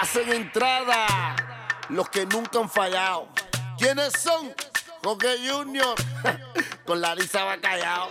hacen entrada los que nunca han fallado. ¿Quiénes son? Jorge Junior con Larisa Bacallao.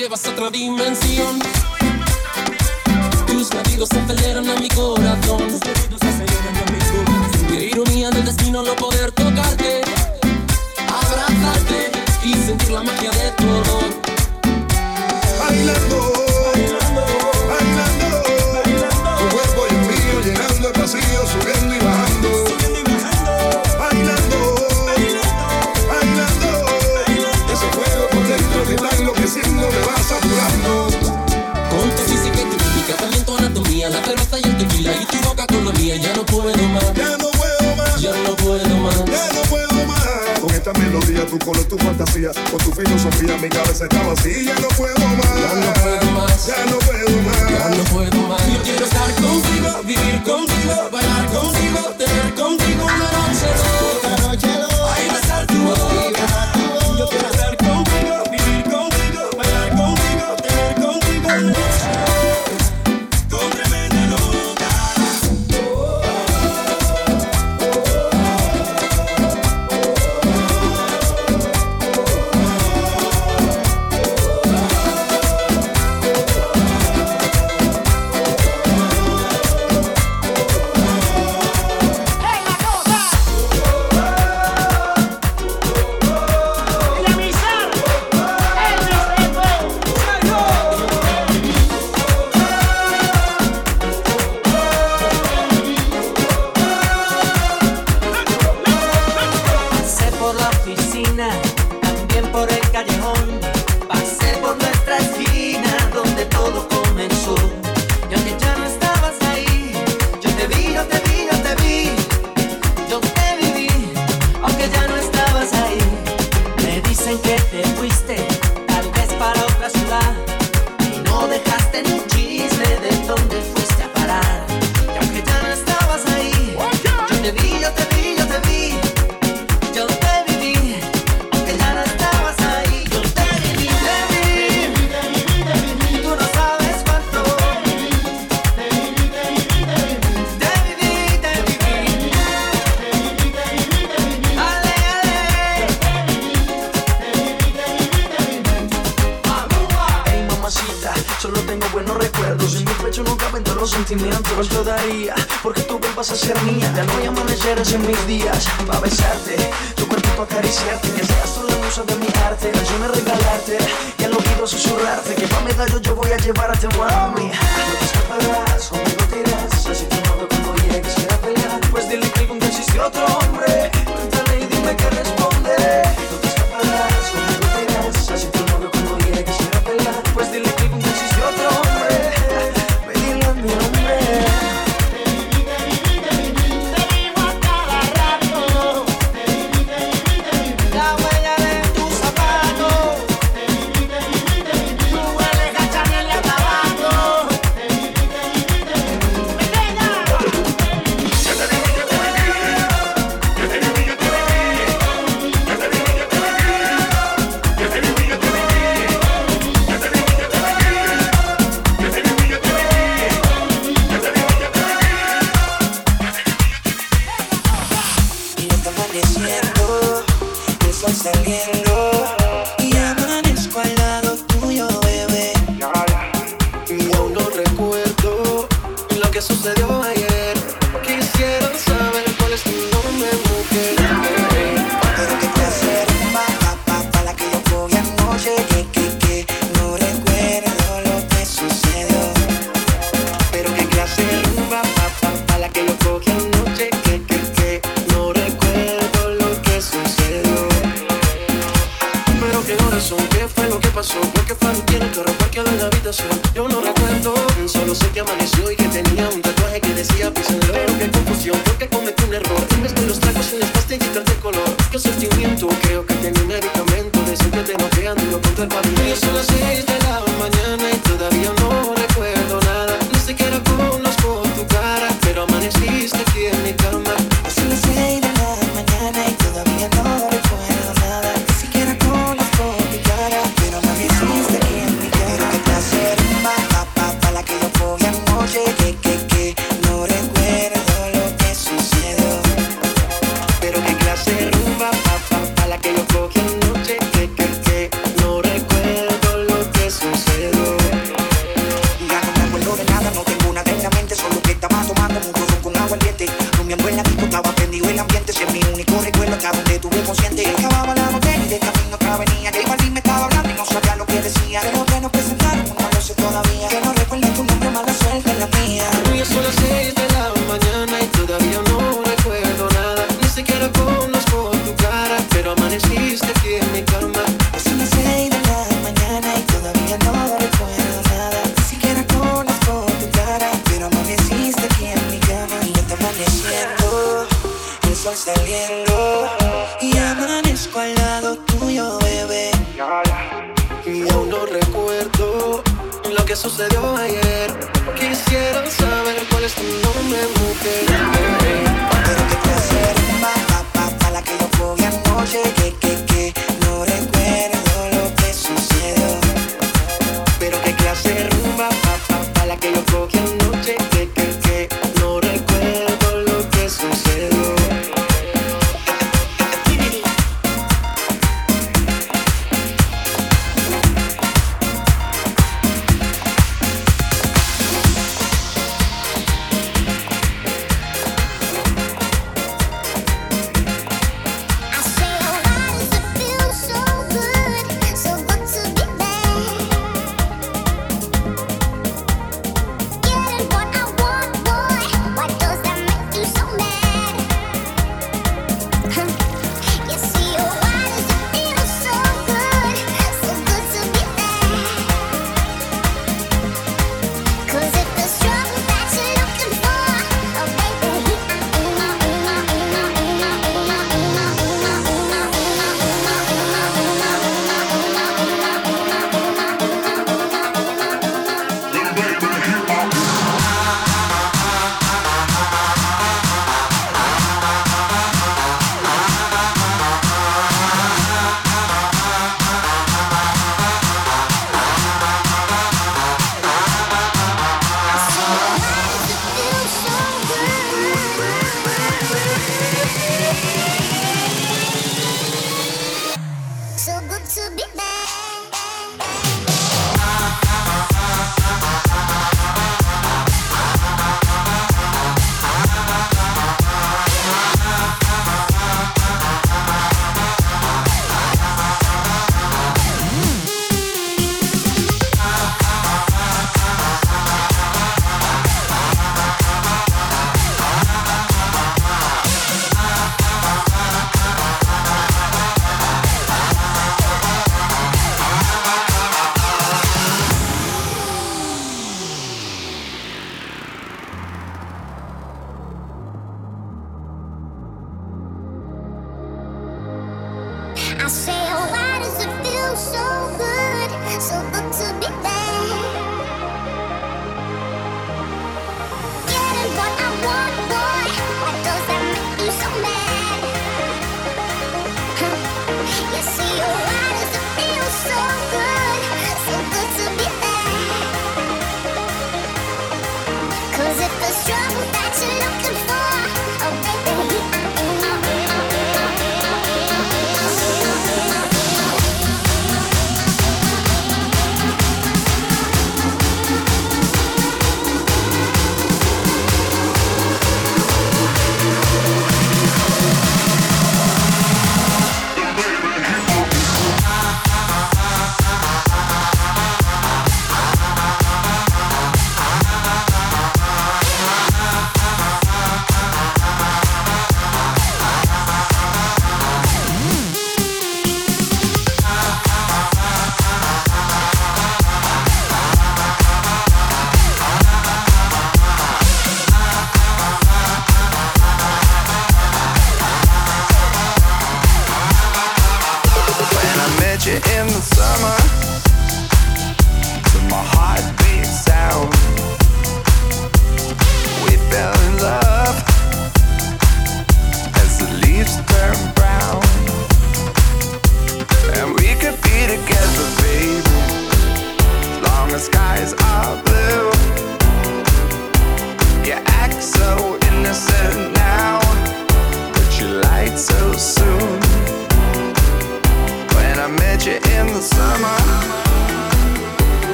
llevas a otra dimensión. Tus latidos aceleran a mi corazón. Qué ironía del destino no poder tocarte, abrazarte y sentir la magia de tu olor. Bailando, bailando, tu cuerpo y el mío llenando el vacío, subiendo. ya no puedo más. Ya no puedo más. Ya no puedo más. Ya no puedo más. Con esta melodía, tu color, tu fantasía, con tu filosofía, mi cabeza está vacía. Ya no puedo más. Ya no puedo más. Ya no puedo más. Ya no puedo más. Yo quiero estar contigo, vivir contigo, bailar contigo, tener contigo una noche loca. Una noche loca.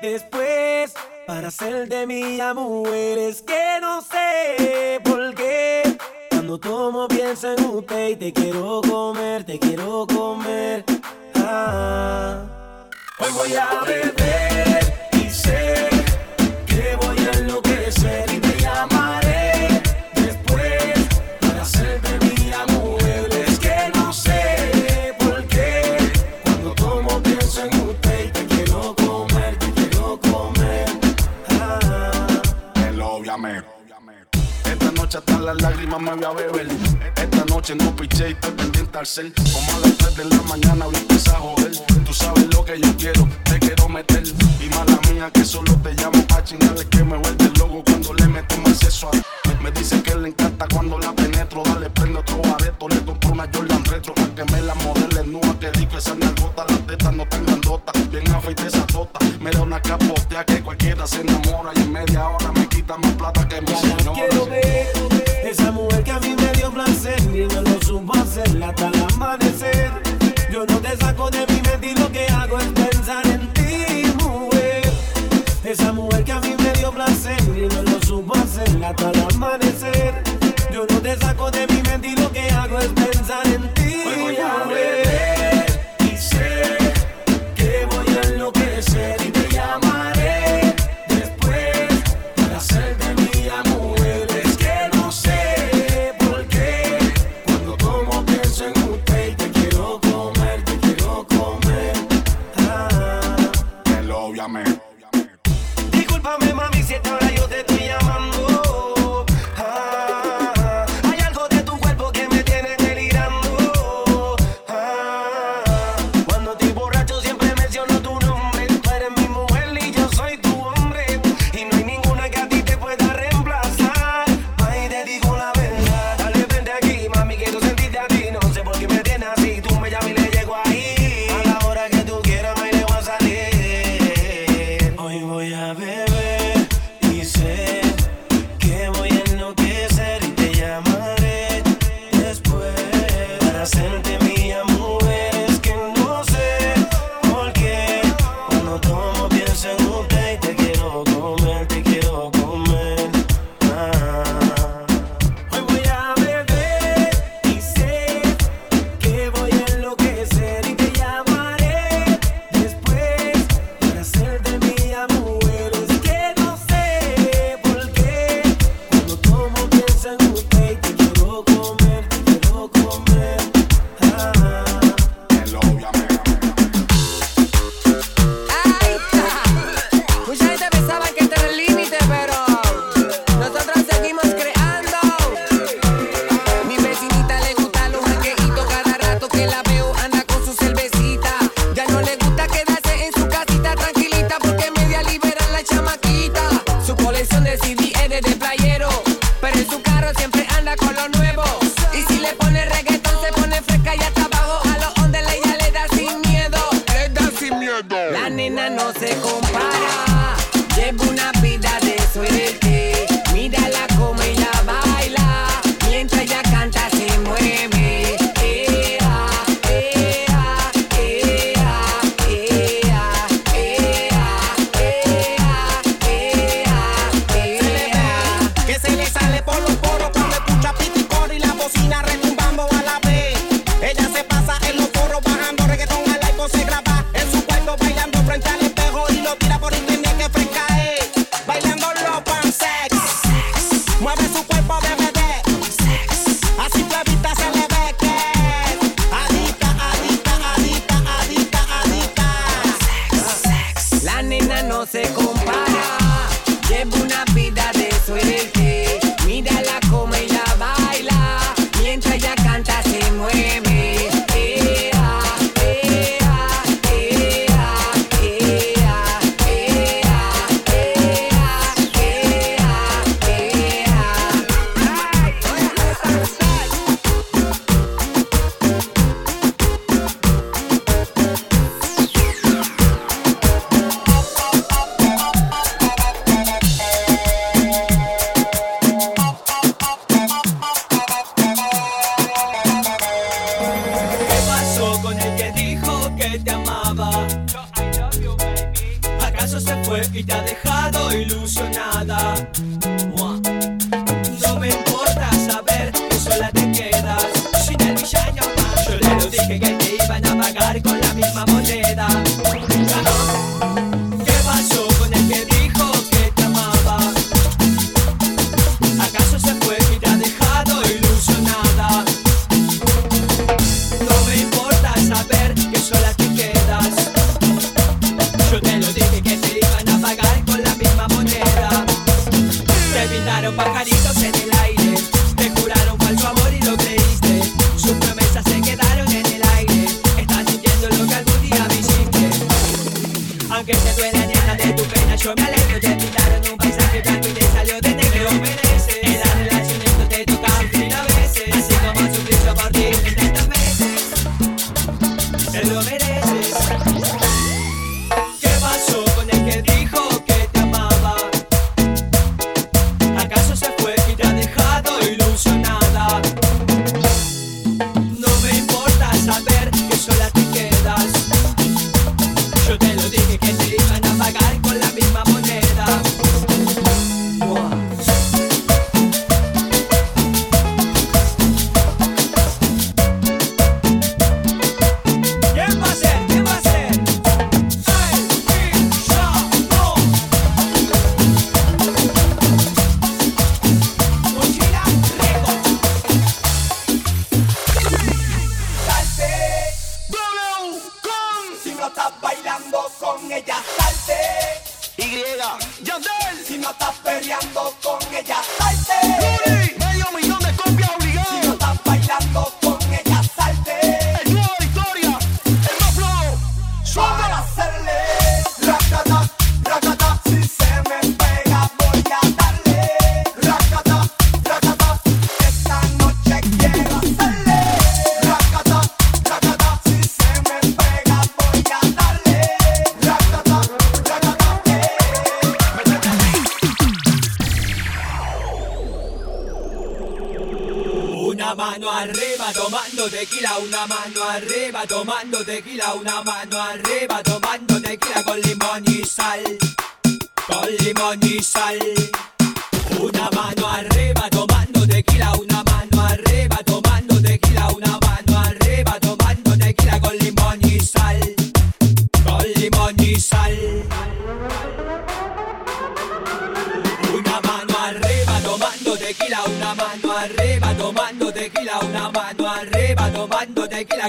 Después para hacer de mía mujer. Es que no sé por qué cuando tomo pienso en usted y te quiero comer, te quiero comer. Ah. Hoy voy a beber noche hasta las lágrimas me voy a beber. Esta noche no piché y estoy pendiente al cel. Como a las 3 de la mañana voy a a joder. Tú sabes lo que yo quiero, te quiero meter. Y mala mía que solo te llamo pa' chingarle que me vuelve loco cuando le meto más sexo a Me dice que le encanta cuando la penetro. Dale, prende otro areto. Le compro una Jordan retro pa' que me la modele nua. Que rico esa nalgota, las tetas no tan grandotas. Bien afeite esa tota. Me da una capotea que cualquiera se enamora. Y en media hora me quita más plata que mi señora. Quiero ver esa mujer que a mí me dio placer y no lo supo hacer hasta el amanecer. Yo no te saco de mi mente y lo que hago es pensar en. Esa mujer que a mí me dio placer y no lo supo hacer hasta el amanecer. Yo no te saco de mi mente y lo que hago es pensar en ti. Hoy voy a beber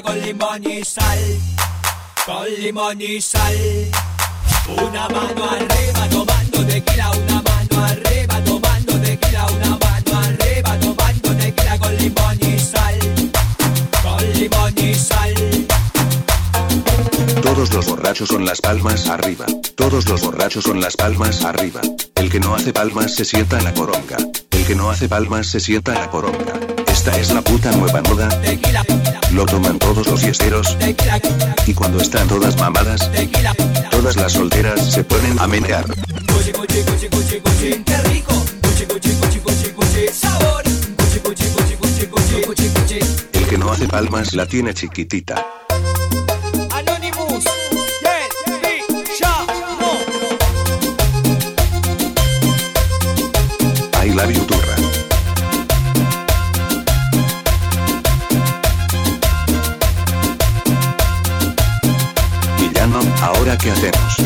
Con limón y sal, con limón y sal. Una mano arriba tomando de tequila, una mano arriba tomando de tequila, una mano arriba tomando de tequila con limón y sal, con limón y sal. Todos los borrachos son las palmas arriba. Todos los borrachos son las palmas arriba. El que no hace palmas se sienta en la poronga. El que no hace palmas se sienta en la poronga. Esta es la puta nueva moda. Lo toman todos los tequila, Y cuando están todas mamadas, todas las solteras se ponen a menear. Qué rico. Sabor. El que no hace palmas la tiene chiquitita. ¿Ahora qué hacemos?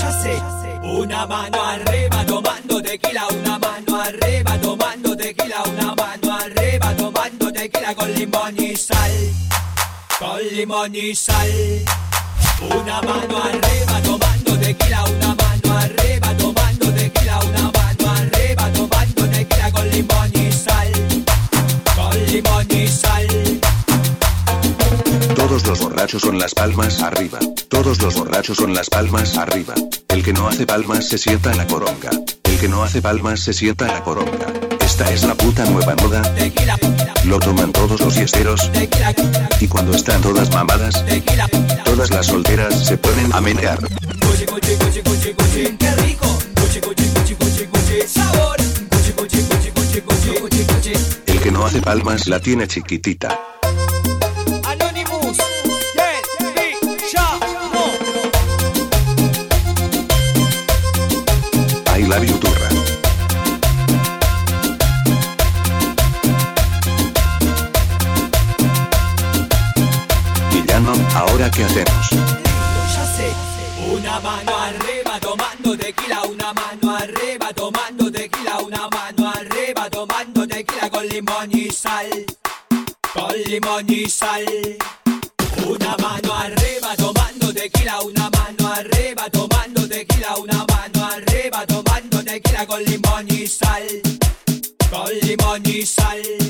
Ya sé. Una mano arriba tomando tequila, una mano arriba tomando tequila, una mano arriba tomando tequila con limón y sal. Con limón y sal. Una mano arriba tomando tequila, una mano arriba tomando tequila, una mano arriba tomando tequila con limón y sal. Con limón y sal. Todos los borrachos con las palmas arriba. Todos los borrachos con las palmas arriba. El que no hace palmas se sienta en la coronga. El que no hace palmas se sienta en la coronga. Esta es la puta nueva moda. Lo toman todos los tequila, Y cuando están todas mamadas, todas las solteras se ponen a menear. El que no hace palmas la tiene chiquitita. You turra. ¿ahora qué hacemos? Una mano arriba tomando tequila, una mano arriba tomando tequila, una mano arriba tomando tequila con limón y sal. Con limón y sal. Una mano arriba tomando tequila, una mano arriba con limón y sal. Con limón y sal.